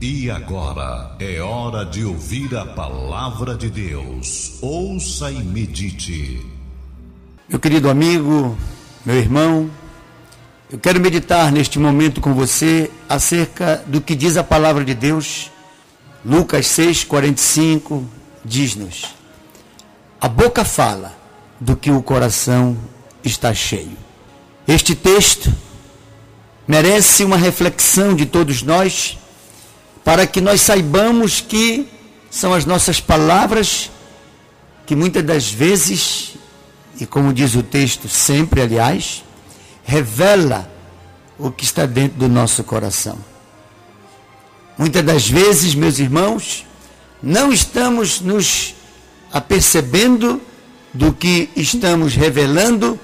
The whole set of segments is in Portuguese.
E agora é hora de ouvir a palavra de Deus. Ouça e medite. Meu querido amigo, meu irmão, eu quero meditar neste momento com você acerca do que diz a palavra de Deus. Lucas 6:45 diz-nos: A boca fala do que o coração está cheio. Este texto merece uma reflexão de todos nós para que nós saibamos que são as nossas palavras que muitas das vezes, e como diz o texto, sempre, aliás, revela o que está dentro do nosso coração. Muitas das vezes, meus irmãos, não estamos nos apercebendo do que estamos revelando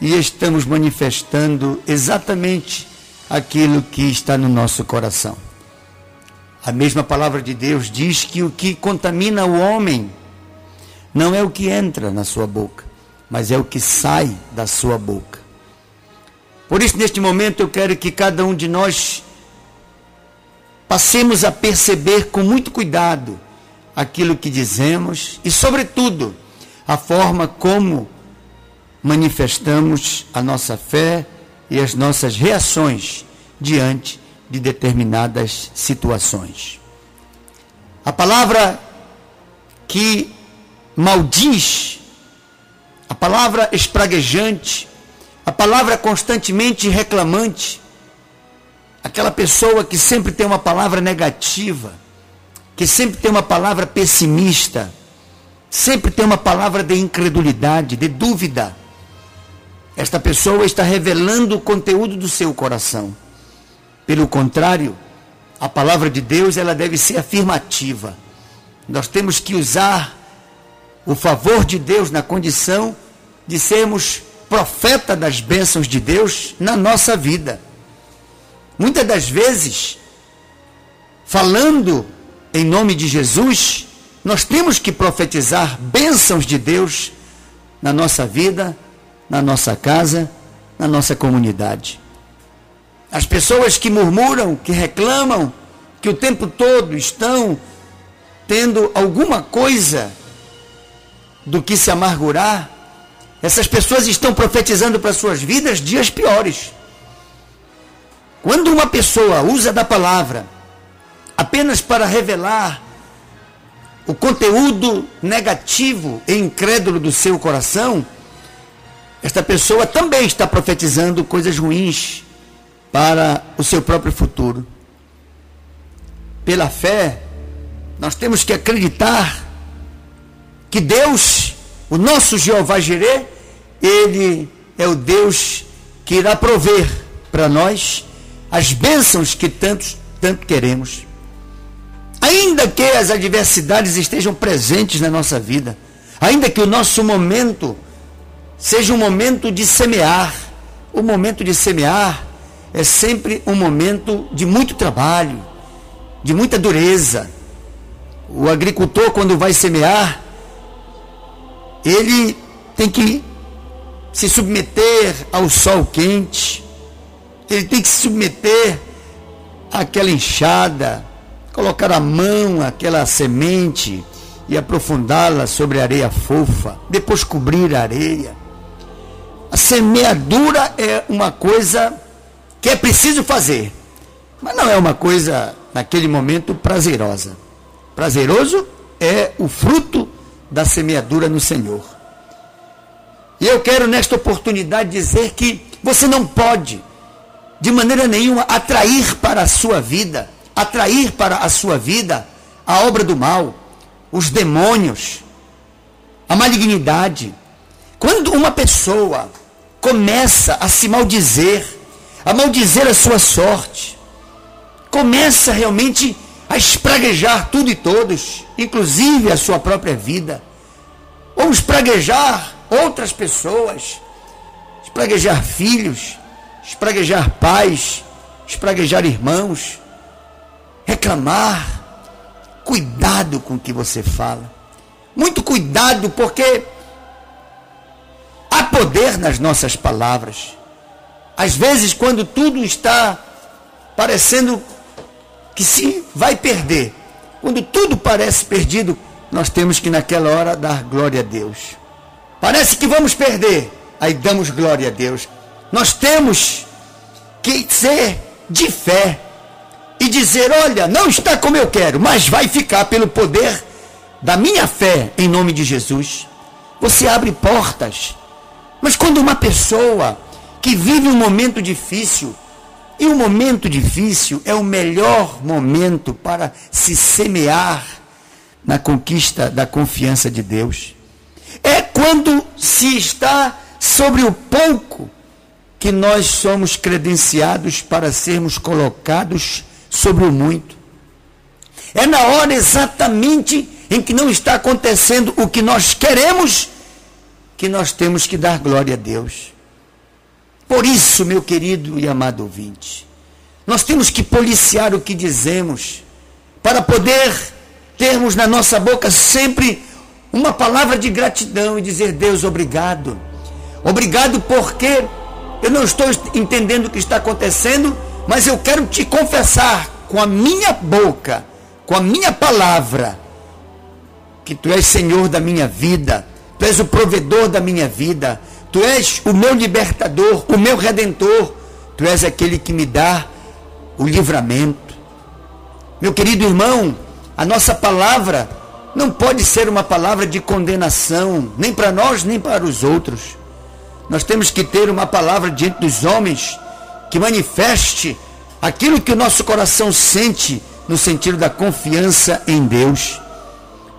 e estamos manifestando exatamente aquilo que está no nosso coração. A mesma palavra de Deus diz que o que contamina o homem não é o que entra na sua boca, mas é o que sai da sua boca. Por isso, neste momento, eu quero que cada um de nós passemos a perceber com muito cuidado aquilo que dizemos e, sobretudo, a forma como manifestamos a nossa fé e as nossas reações diante de determinadas situações. A palavra que maldiz, a palavra espraguejante, a palavra constantemente reclamante, aquela pessoa que sempre tem uma palavra negativa, que sempre tem uma palavra pessimista, sempre tem uma palavra de incredulidade, de dúvida. Esta pessoa está revelando o conteúdo do seu coração. Pelo contrário, a palavra de Deus ela deve ser afirmativa. Nós temos que usar o favor de Deus na condição de sermos profeta das bênçãos de Deus na nossa vida. Muitas das vezes, falando em nome de Jesus, nós temos que profetizar bênçãos de Deus na nossa vida, na nossa casa, na nossa comunidade. As pessoas que murmuram, que reclamam, que o tempo todo estão tendo alguma coisa do que se amargurar, essas pessoas estão profetizando para suas vidas dias piores. Quando uma pessoa usa da palavra apenas para revelar o conteúdo negativo e incrédulo do seu coração, esta pessoa também está profetizando coisas ruins para o seu próprio futuro. Pela fé, nós temos que acreditar que Deus, o nosso Jeová Jireh, ele é o Deus que irá prover para nós as bênçãos que tantos, tanto queremos. Ainda que as adversidades estejam presentes na nossa vida, ainda que o nosso momento seja um momento de semear, o momento de semear é sempre um momento de muito trabalho, de muita dureza. O agricultor, quando vai semear, ele tem que se submeter ao sol quente, ele tem que se submeter àquela enxada, colocar a mão àquela semente e aprofundá-la sobre a areia fofa, depois cobrir a areia. A semeadura é uma coisa que é preciso fazer, mas não é uma coisa naquele momento prazerosa. Prazeroso é o fruto da semeadura no Senhor. E eu quero nesta oportunidade dizer que você não pode, de maneira nenhuma, atrair para a sua vida, atrair para a sua vida a obra do mal, os demônios, a malignidade. Quando uma pessoa começa a se maldizer, a maldizer a sua sorte. Começa realmente a espraguejar tudo e todos, inclusive a sua própria vida. Ou espraguejar outras pessoas, espraguejar filhos, espraguejar pais, espraguejar irmãos, reclamar. Cuidado com o que você fala. Muito cuidado, porque há poder nas nossas palavras. Às vezes, quando tudo está parecendo que se vai perder, quando tudo parece perdido, nós temos que naquela hora dar glória a Deus. Parece que vamos perder, aí damos glória a Deus. Nós temos que ser de fé e dizer: olha, não está como eu quero, mas vai ficar pelo poder da minha fé em nome de Jesus. Você abre portas. Mas quando uma pessoa que vive um momento difícil, e o um momento difícil é o melhor momento para se semear na conquista da confiança de Deus. É quando se está sobre o pouco que nós somos credenciados para sermos colocados sobre o muito. É na hora exatamente em que não está acontecendo o que nós queremos que nós temos que dar glória a Deus. Por isso, meu querido e amado ouvinte, nós temos que policiar o que dizemos para poder termos na nossa boca sempre uma palavra de gratidão e dizer: Deus, obrigado. Obrigado porque eu não estou entendendo o que está acontecendo, mas eu quero te confessar com a minha boca, com a minha palavra, que tu és Senhor da minha vida, tu és o provedor da minha vida, tu és o meu libertador, o meu redentor, tu és aquele que me dá o livramento. Meu querido irmão, a nossa palavra não pode ser uma palavra de condenação, nem para nós, nem para os outros. Nós temos que ter uma palavra diante dos homens que manifeste aquilo que o nosso coração sente no sentido da confiança em Deus.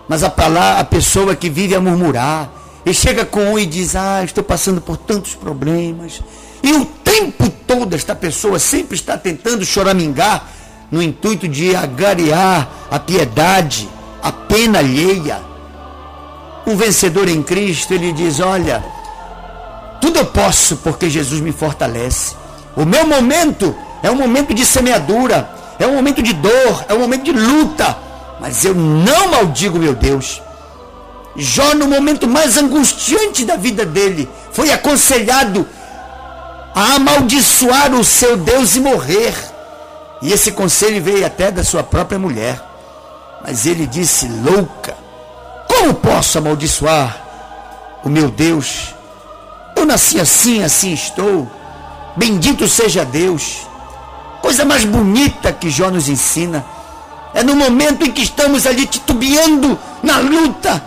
Mas a palavra, a pessoa que vive a murmurar, e chega com um e diz: "Ah, estou passando por tantos problemas". E o tempo todo esta pessoa sempre está tentando choramingar no intuito de agariar a piedade, a pena alheia. Um vencedor em Cristo, ele diz: "Olha, tudo eu posso porque Jesus me fortalece. O meu momento é um momento de semeadura, é um momento de dor, é um momento de luta, mas eu não maldigo meu Deus. Jó, no momento mais angustiante da vida dele, foi aconselhado a amaldiçoar o seu Deus e morrer. E esse conselho veio até da sua própria mulher. Mas ele disse: Louca, como posso amaldiçoar o meu Deus? Eu nasci assim, assim estou. Bendito seja Deus. Coisa mais bonita que Jó nos ensina. É no momento em que estamos ali titubeando na luta,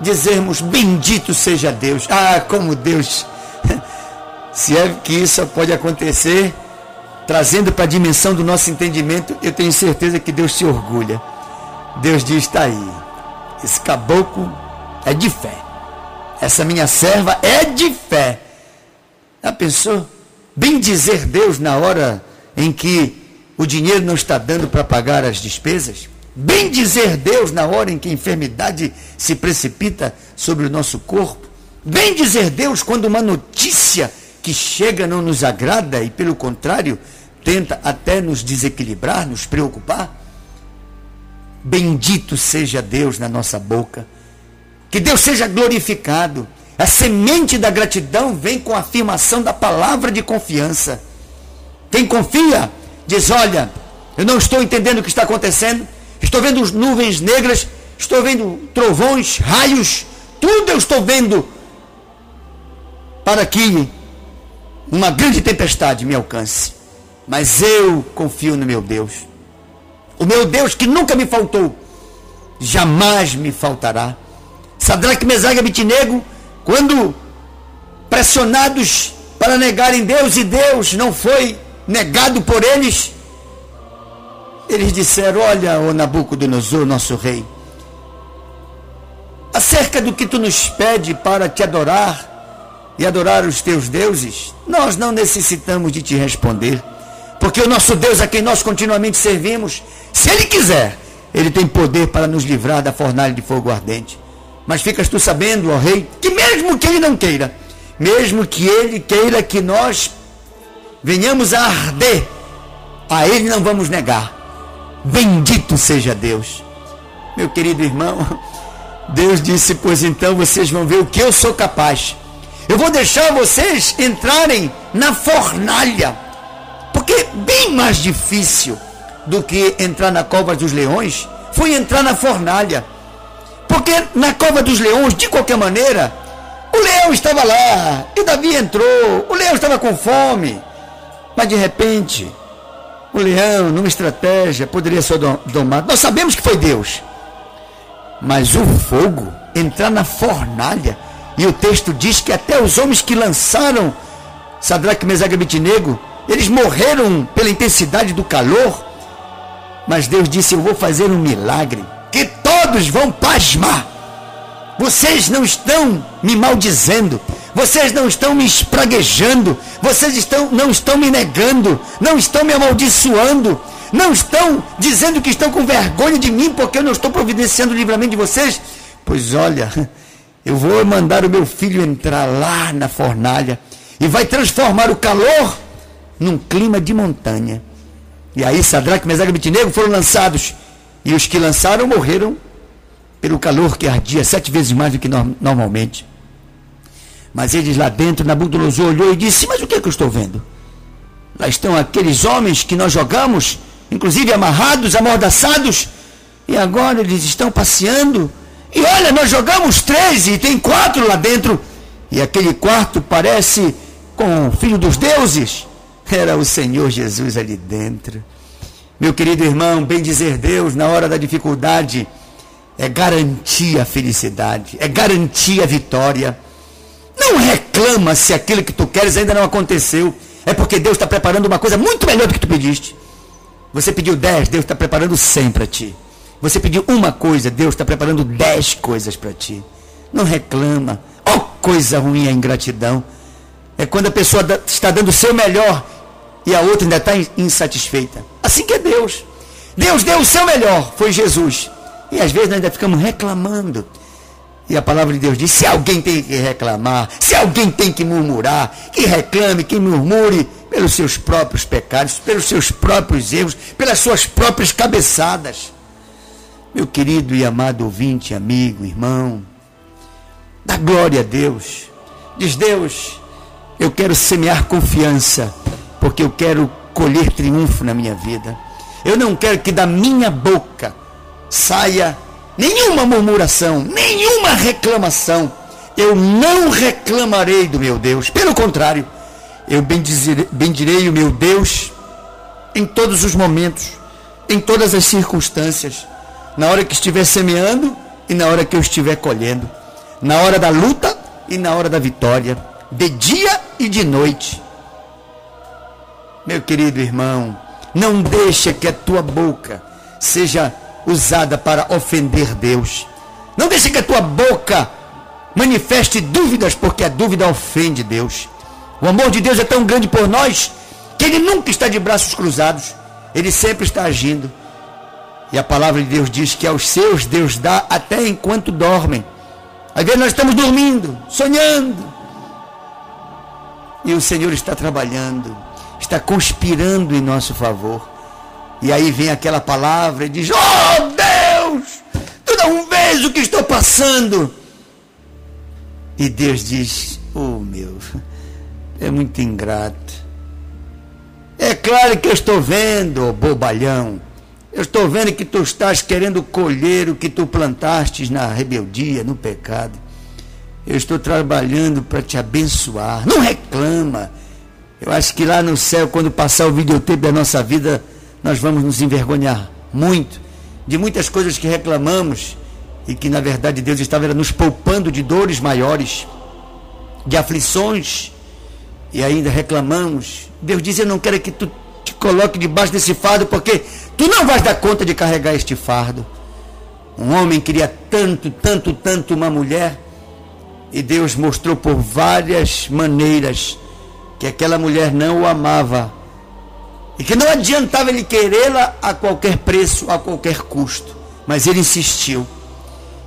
dizermos: Bendito seja Deus. Ah, como Deus. Se é que isso pode acontecer, trazendo para a dimensão do nosso entendimento, eu tenho certeza que Deus se orgulha. Deus diz: está aí. Esse caboclo é de fé. Essa minha serva é de fé. Já pensou? Bem dizer Deus na hora em que o dinheiro não está dando para pagar as despesas? Bem dizer Deus na hora em que a enfermidade se precipita sobre o nosso corpo? Bem dizer Deus quando uma notícia que chega não nos agrada e, pelo contrário, tenta até nos desequilibrar, nos preocupar? Bendito seja Deus na nossa boca que Deus seja glorificado. A semente da gratidão vem com a afirmação da palavra de confiança. Quem confia diz: Olha, eu não estou entendendo o que está acontecendo, estou vendo nuvens negras, estou vendo trovões, raios, tudo eu estou vendo para que uma grande tempestade me alcance. Mas eu confio no meu Deus. O meu Deus que nunca me faltou, jamais me faltará. Sadraque, Mesague e quando pressionados para negarem Deus e Deus não foi negado por eles, eles disseram: Olha, o Nabucodonosor, nosso rei, acerca do que tu nos pede para te adorar e adorar os teus deuses, nós não necessitamos de te responder, porque o nosso Deus a quem nós continuamente servimos, se Ele quiser, Ele tem poder para nos livrar da fornalha de fogo ardente. Mas ficas tu sabendo, ó rei, que mesmo que ele não queira, mesmo que ele queira que nós venhamos a arder, a ele não vamos negar. Bendito seja Deus. Meu querido irmão, Deus disse: Pois então vocês vão ver o que eu sou capaz. Eu vou deixar vocês entrarem na fornalha, porque é bem mais difícil do que entrar na cova dos leões foi entrar na fornalha. Porque na cova dos leões, de qualquer maneira, o leão estava lá e Davi entrou. O leão estava com fome. Mas de repente, o leão, numa estratégia, poderia ser domado. Nós sabemos que foi Deus. Mas o fogo, entrar na fornalha, e o texto diz que até os homens que lançaram Sadraque, Mesaque e Abitinego, eles morreram pela intensidade do calor. Mas Deus disse: Eu vou fazer um milagre que todos vão pasmar. Vocês não estão me maldizendo, vocês não estão me espraguejando, vocês estão, não estão me negando, não estão me amaldiçoando, não estão dizendo que estão com vergonha de mim porque eu não estou providenciando o livramento de vocês. Pois olha, eu vou mandar o meu filho entrar lá na fornalha e vai transformar o calor num clima de montanha. E aí Sadraque, Mesaque e Abitinego foram lançados. E os que lançaram morreram pelo calor que ardia sete vezes mais do que no, normalmente. Mas eles lá dentro, Nabucodonosor olhou e disse: Mas o que, é que eu estou vendo? Lá estão aqueles homens que nós jogamos, inclusive amarrados, amordaçados, e agora eles estão passeando. E olha, nós jogamos três e tem quatro lá dentro. E aquele quarto parece com o filho dos deuses. Era o Senhor Jesus ali dentro. Meu querido irmão, bem dizer Deus na hora da dificuldade é garantir a felicidade, é garantir a vitória. Não reclama se aquilo que tu queres ainda não aconteceu. É porque Deus está preparando uma coisa muito melhor do que tu pediste. Você pediu dez, Deus está preparando cem para ti. Você pediu uma coisa, Deus está preparando dez coisas para ti. Não reclama. Oh, coisa ruim a ingratidão. É quando a pessoa está dando o seu melhor e a outra ainda está insatisfeita. Assim que é Deus. Deus deu o seu melhor, foi Jesus. E às vezes nós ainda ficamos reclamando. E a palavra de Deus diz: se alguém tem que reclamar, se alguém tem que murmurar, que reclame, que murmure pelos seus próprios pecados, pelos seus próprios erros, pelas suas próprias cabeçadas. Meu querido e amado ouvinte, amigo, irmão, dá glória a Deus. Diz Deus, eu quero semear confiança porque eu quero colher triunfo na minha vida. Eu não quero que da minha boca saia nenhuma murmuração, nenhuma reclamação. Eu não reclamarei do meu Deus. Pelo contrário, eu bendirei, bendirei o meu Deus em todos os momentos, em todas as circunstâncias. Na hora que estiver semeando e na hora que eu estiver colhendo. Na hora da luta e na hora da vitória. De dia e de noite meu querido irmão, não deixa que a tua boca seja usada para ofender Deus. Não deixa que a tua boca manifeste dúvidas, porque a dúvida ofende Deus. O amor de Deus é tão grande por nós que ele nunca está de braços cruzados. Ele sempre está agindo. E a palavra de Deus diz que aos seus Deus dá até enquanto dormem. Às vezes nós estamos dormindo, sonhando. E o Senhor está trabalhando está conspirando em nosso favor. E aí vem aquela palavra e diz: Oh Deus, tu não vês o que estou passando. E Deus diz: Oh meu, é muito ingrato. É claro que eu estou vendo, oh, bobalhão. Eu estou vendo que tu estás querendo colher o que tu plantastes na rebeldia, no pecado. Eu estou trabalhando para te abençoar. Não reclama. Eu acho que lá no céu, quando passar o videotape da nossa vida, nós vamos nos envergonhar muito de muitas coisas que reclamamos e que na verdade Deus estava nos poupando de dores maiores, de aflições e ainda reclamamos. Deus diz: Eu não quero que tu te coloque debaixo desse fardo, porque tu não vais dar conta de carregar este fardo. Um homem queria tanto, tanto, tanto uma mulher, e Deus mostrou por várias maneiras que aquela mulher não o amava e que não adiantava ele querê-la a qualquer preço, a qualquer custo. Mas ele insistiu.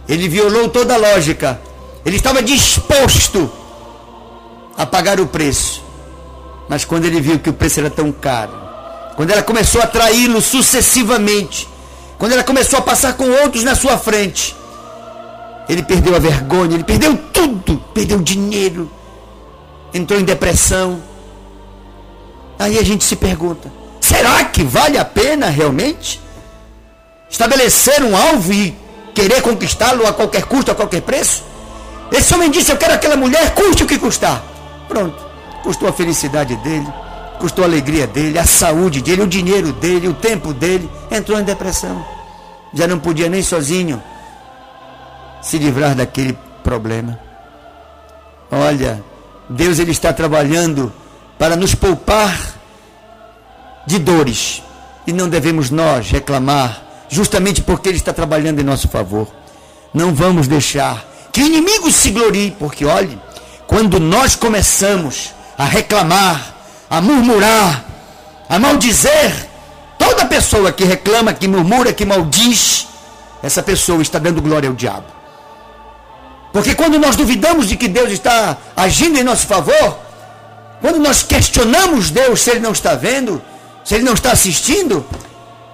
Ele violou toda a lógica. Ele estava disposto a pagar o preço. Mas quando ele viu que o preço era tão caro, quando ela começou a traí-lo sucessivamente, quando ela começou a passar com outros na sua frente, ele perdeu a vergonha, ele perdeu tudo, perdeu dinheiro, entrou em depressão. Aí a gente se pergunta: Será que vale a pena realmente estabelecer um alvo e querer conquistá-lo a qualquer custo, a qualquer preço? Esse homem disse: Eu quero aquela mulher, custe o que custar. Pronto, custou a felicidade dele, custou a alegria dele, a saúde dele, o dinheiro dele, o tempo dele. Entrou em depressão. Já não podia nem sozinho se livrar daquele problema. Olha, Deus ele está trabalhando para nos poupar de dores. E não devemos nós reclamar, justamente porque Ele está trabalhando em nosso favor. Não vamos deixar que o inimigo se glorie, porque olhe, quando nós começamos a reclamar, a murmurar, a maldizer, toda pessoa que reclama, que murmura, que maldiz, essa pessoa está dando glória ao diabo. Porque quando nós duvidamos de que Deus está agindo em nosso favor, quando nós questionamos Deus se Ele não está vendo, se Ele não está assistindo,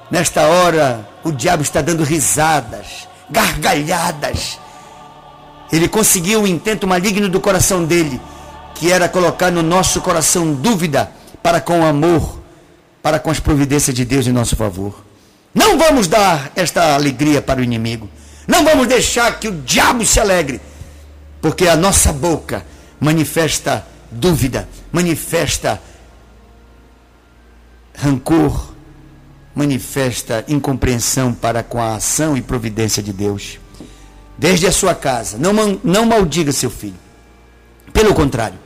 nesta hora o diabo está dando risadas, gargalhadas. Ele conseguiu o intento maligno do coração dele, que era colocar no nosso coração dúvida para com o amor, para com as providências de Deus em nosso favor. Não vamos dar esta alegria para o inimigo. Não vamos deixar que o diabo se alegre, porque a nossa boca manifesta dúvida, manifesta rancor, manifesta incompreensão para com a ação e providência de Deus. Desde a sua casa, não, não maldiga seu filho. Pelo contrário,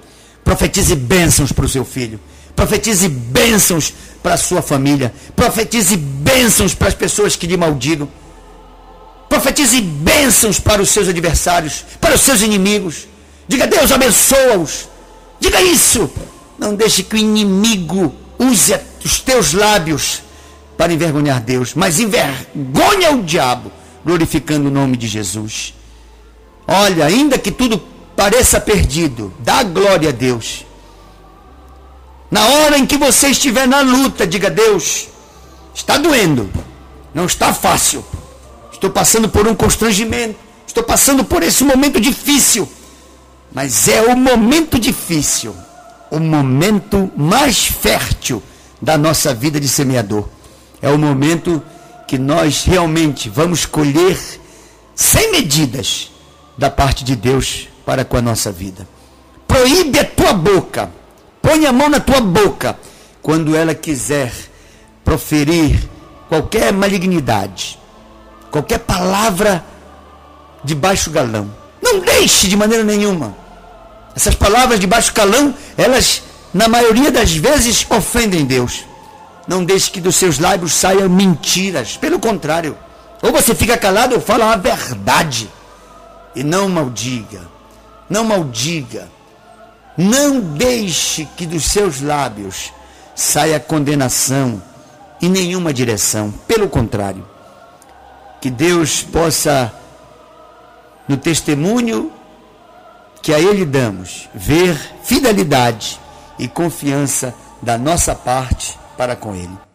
profetize bênçãos para o seu filho. Profetize bênçãos para a sua família. Profetize bênçãos para as pessoas que lhe maldigam. Profetize bênçãos para os seus adversários, para os seus inimigos. Diga, Deus abençoa-os. Diga isso. Não deixe que o inimigo use os teus lábios para envergonhar Deus, mas envergonha o diabo, glorificando o nome de Jesus. Olha, ainda que tudo pareça perdido, dá glória a Deus. Na hora em que você estiver na luta, diga: Deus, está doendo, não está fácil. Estou passando por um constrangimento, estou passando por esse momento difícil. Mas é o momento difícil, o momento mais fértil da nossa vida de semeador. É o momento que nós realmente vamos colher sem medidas da parte de Deus para com a nossa vida. Proíbe a tua boca, põe a mão na tua boca quando ela quiser proferir qualquer malignidade, qualquer palavra de baixo galão. Não deixe de maneira nenhuma. Essas palavras de baixo calão, elas, na maioria das vezes, ofendem Deus. Não deixe que dos seus lábios saiam mentiras. Pelo contrário, ou você fica calado ou fala a verdade. E não maldiga. Não maldiga. Não deixe que dos seus lábios saia condenação em nenhuma direção. Pelo contrário, que Deus possa, no testemunho que a Ele damos, ver fidelidade e confiança da nossa parte para com Ele.